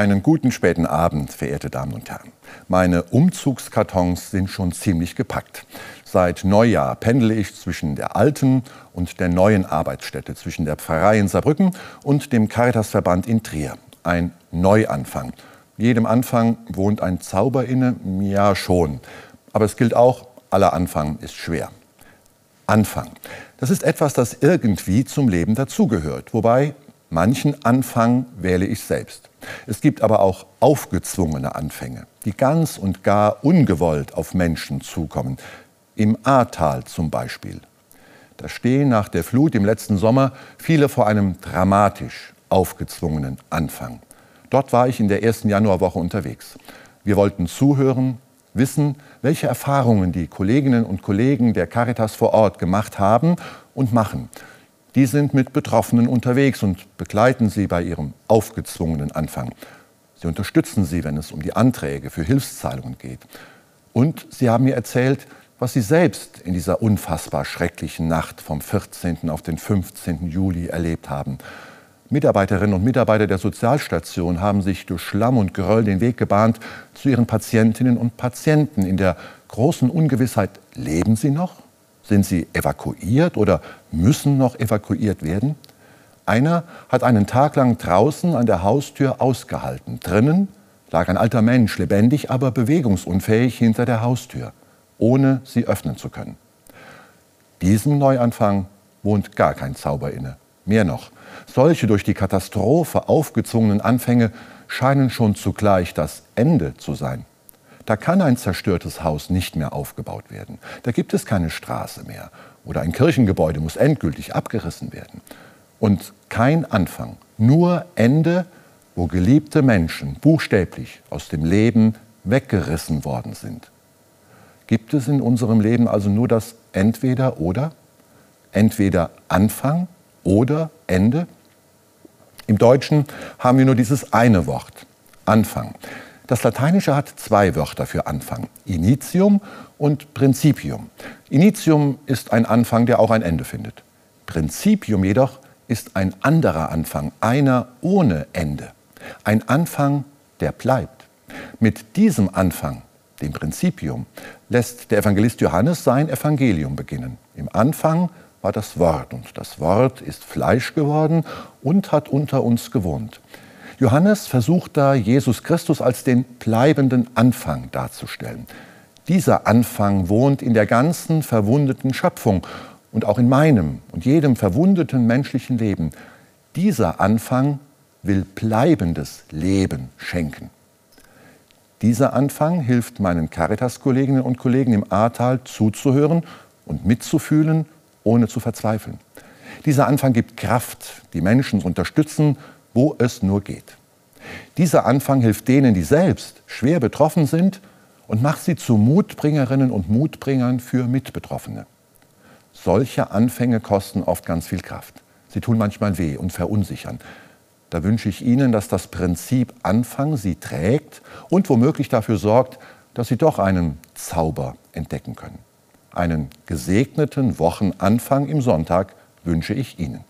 Einen guten späten Abend, verehrte Damen und Herren. Meine Umzugskartons sind schon ziemlich gepackt. Seit Neujahr pendle ich zwischen der alten und der neuen Arbeitsstätte, zwischen der Pfarrei in Saarbrücken und dem Caritasverband in Trier. Ein Neuanfang. Jedem Anfang wohnt ein Zauber inne, ja schon. Aber es gilt auch, aller Anfang ist schwer. Anfang. Das ist etwas, das irgendwie zum Leben dazugehört. Wobei manchen Anfang wähle ich selbst. Es gibt aber auch aufgezwungene Anfänge, die ganz und gar ungewollt auf Menschen zukommen. Im Ahrtal zum Beispiel. Da stehen nach der Flut im letzten Sommer viele vor einem dramatisch aufgezwungenen Anfang. Dort war ich in der ersten Januarwoche unterwegs. Wir wollten zuhören, wissen, welche Erfahrungen die Kolleginnen und Kollegen der Caritas vor Ort gemacht haben und machen die sind mit Betroffenen unterwegs und begleiten sie bei ihrem aufgezwungenen Anfang. Sie unterstützen sie, wenn es um die Anträge für Hilfszahlungen geht. Und sie haben mir erzählt, was sie selbst in dieser unfassbar schrecklichen Nacht vom 14. auf den 15. Juli erlebt haben. Mitarbeiterinnen und Mitarbeiter der Sozialstation haben sich durch Schlamm und Geröll den Weg gebahnt zu ihren Patientinnen und Patienten in der großen Ungewissheit, leben sie noch? Sind sie evakuiert oder müssen noch evakuiert werden? Einer hat einen Tag lang draußen an der Haustür ausgehalten. Drinnen lag ein alter Mensch, lebendig, aber bewegungsunfähig hinter der Haustür, ohne sie öffnen zu können. Diesem Neuanfang wohnt gar kein Zauber inne. Mehr noch, solche durch die Katastrophe aufgezwungenen Anfänge scheinen schon zugleich das Ende zu sein. Da kann ein zerstörtes Haus nicht mehr aufgebaut werden. Da gibt es keine Straße mehr. Oder ein Kirchengebäude muss endgültig abgerissen werden. Und kein Anfang, nur Ende, wo geliebte Menschen buchstäblich aus dem Leben weggerissen worden sind. Gibt es in unserem Leben also nur das Entweder oder? Entweder Anfang oder Ende? Im Deutschen haben wir nur dieses eine Wort, Anfang. Das Lateinische hat zwei Wörter für Anfang, Initium und Principium. Initium ist ein Anfang, der auch ein Ende findet. Principium jedoch ist ein anderer Anfang, einer ohne Ende. Ein Anfang, der bleibt. Mit diesem Anfang, dem Principium, lässt der Evangelist Johannes sein Evangelium beginnen. Im Anfang war das Wort und das Wort ist Fleisch geworden und hat unter uns gewohnt. Johannes versucht da, Jesus Christus als den bleibenden Anfang darzustellen. Dieser Anfang wohnt in der ganzen verwundeten Schöpfung und auch in meinem und jedem verwundeten menschlichen Leben. Dieser Anfang will bleibendes Leben schenken. Dieser Anfang hilft meinen Caritas-Kolleginnen und Kollegen im Ahrtal zuzuhören und mitzufühlen, ohne zu verzweifeln. Dieser Anfang gibt Kraft, die Menschen zu unterstützen wo es nur geht. Dieser Anfang hilft denen, die selbst schwer betroffen sind und macht sie zu Mutbringerinnen und Mutbringern für Mitbetroffene. Solche Anfänge kosten oft ganz viel Kraft. Sie tun manchmal weh und verunsichern. Da wünsche ich Ihnen, dass das Prinzip Anfang Sie trägt und womöglich dafür sorgt, dass Sie doch einen Zauber entdecken können. Einen gesegneten Wochenanfang im Sonntag wünsche ich Ihnen.